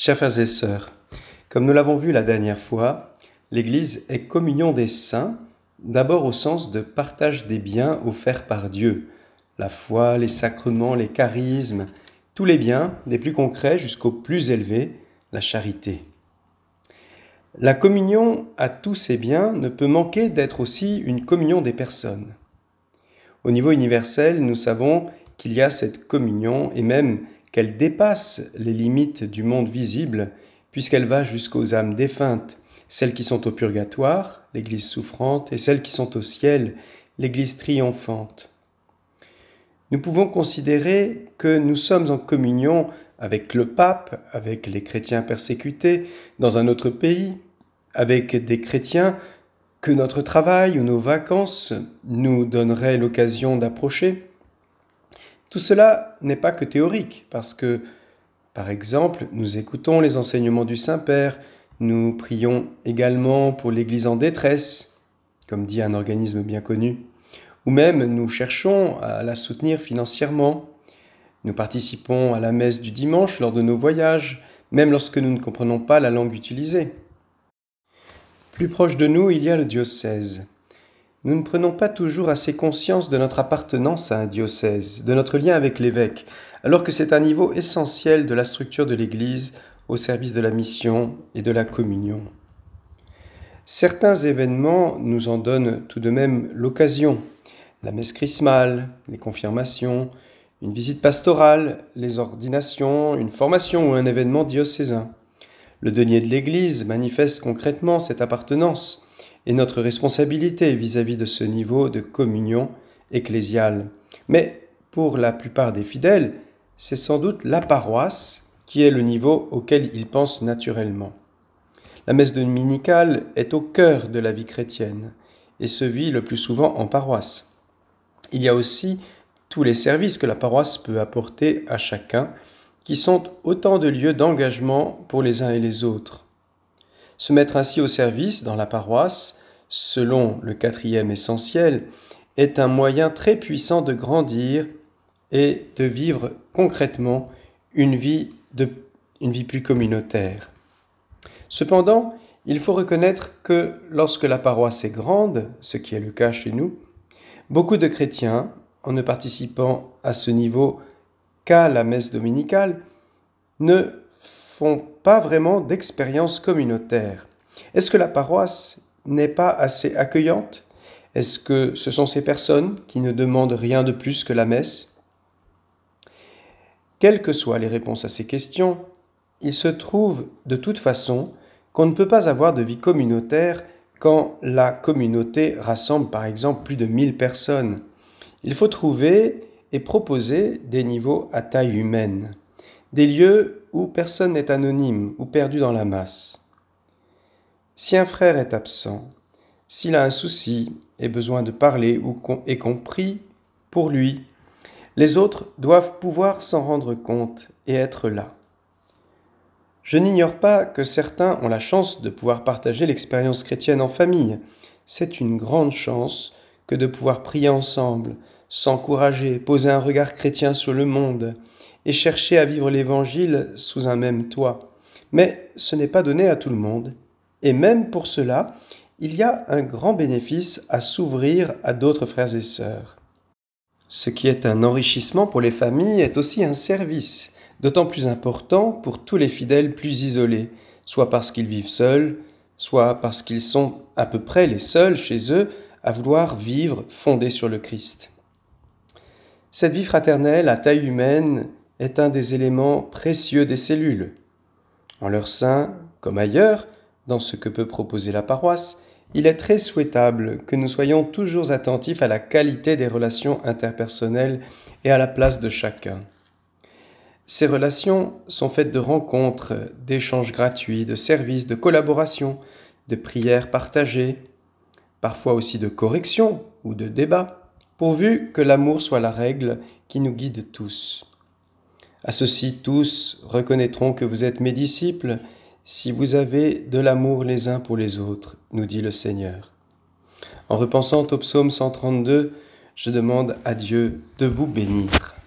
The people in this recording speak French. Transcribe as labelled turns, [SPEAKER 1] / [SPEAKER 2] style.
[SPEAKER 1] Chers frères et sœurs, comme nous l'avons vu la dernière fois, l'Église est communion des saints, d'abord au sens de partage des biens offerts par Dieu, la foi, les sacrements, les charismes, tous les biens, des plus concrets jusqu'aux plus élevés, la charité. La communion à tous ces biens ne peut manquer d'être aussi une communion des personnes. Au niveau universel, nous savons qu'il y a cette communion et même qu'elle dépasse les limites du monde visible, puisqu'elle va jusqu'aux âmes défuntes, celles qui sont au purgatoire, l'Église souffrante, et celles qui sont au ciel, l'Église triomphante. Nous pouvons considérer que nous sommes en communion avec le pape, avec les chrétiens persécutés dans un autre pays, avec des chrétiens que notre travail ou nos vacances nous donneraient l'occasion d'approcher. Tout cela n'est pas que théorique, parce que, par exemple, nous écoutons les enseignements du Saint-Père, nous prions également pour l'Église en détresse, comme dit un organisme bien connu, ou même nous cherchons à la soutenir financièrement. Nous participons à la messe du dimanche lors de nos voyages, même lorsque nous ne comprenons pas la langue utilisée. Plus proche de nous, il y a le diocèse nous ne prenons pas toujours assez conscience de notre appartenance à un diocèse, de notre lien avec l'évêque, alors que c'est un niveau essentiel de la structure de l'Église au service de la mission et de la communion. Certains événements nous en donnent tout de même l'occasion. La messe chrismale, les confirmations, une visite pastorale, les ordinations, une formation ou un événement diocésain. Le denier de l'Église manifeste concrètement cette appartenance et notre responsabilité vis-à-vis de ce niveau de communion ecclésiale. Mais pour la plupart des fidèles, c'est sans doute la paroisse qui est le niveau auquel ils pensent naturellement. La messe dominicale est au cœur de la vie chrétienne et se vit le plus souvent en paroisse. Il y a aussi tous les services que la paroisse peut apporter à chacun, qui sont autant de lieux d'engagement pour les uns et les autres. Se mettre ainsi au service dans la paroisse, selon le quatrième essentiel, est un moyen très puissant de grandir et de vivre concrètement une vie, plus communautaire. Cependant, il faut reconnaître que lorsque la paroisse est grande, ce qui est le cas chez nous, beaucoup de chrétiens, en ne participant à ce niveau qu'à la messe dominicale, ne font pas vraiment d'expérience communautaire. Est-ce que la paroisse n'est pas assez accueillante? Est-ce que ce sont ces personnes qui ne demandent rien de plus que la messe? Quelles que soient les réponses à ces questions, il se trouve de toute façon qu'on ne peut pas avoir de vie communautaire quand la communauté rassemble par exemple plus de 1000 personnes. Il faut trouver et proposer des niveaux à taille humaine, des lieux où personne n'est anonyme ou perdu dans la masse. Si un frère est absent, s'il a un souci et besoin de parler ou est compris pour lui, les autres doivent pouvoir s'en rendre compte et être là. Je n'ignore pas que certains ont la chance de pouvoir partager l'expérience chrétienne en famille. C'est une grande chance que de pouvoir prier ensemble, s'encourager, poser un regard chrétien sur le monde, et chercher à vivre l'Évangile sous un même toit. Mais ce n'est pas donné à tout le monde. Et même pour cela, il y a un grand bénéfice à s'ouvrir à d'autres frères et sœurs. Ce qui est un enrichissement pour les familles est aussi un service, d'autant plus important pour tous les fidèles plus isolés, soit parce qu'ils vivent seuls, soit parce qu'ils sont à peu près les seuls chez eux à vouloir vivre fondés sur le Christ. Cette vie fraternelle à taille humaine est un des éléments précieux des cellules. En leur sein, comme ailleurs, dans ce que peut proposer la paroisse, il est très souhaitable que nous soyons toujours attentifs à la qualité des relations interpersonnelles et à la place de chacun. Ces relations sont faites de rencontres, d'échanges gratuits, de services, de collaboration, de prières partagées, parfois aussi de corrections ou de débats, pourvu que l'amour soit la règle qui nous guide tous. À ceci tous reconnaîtront que vous êtes mes disciples si vous avez de l'amour les uns pour les autres, nous dit le Seigneur. En repensant au psaume 132, je demande à Dieu de vous bénir.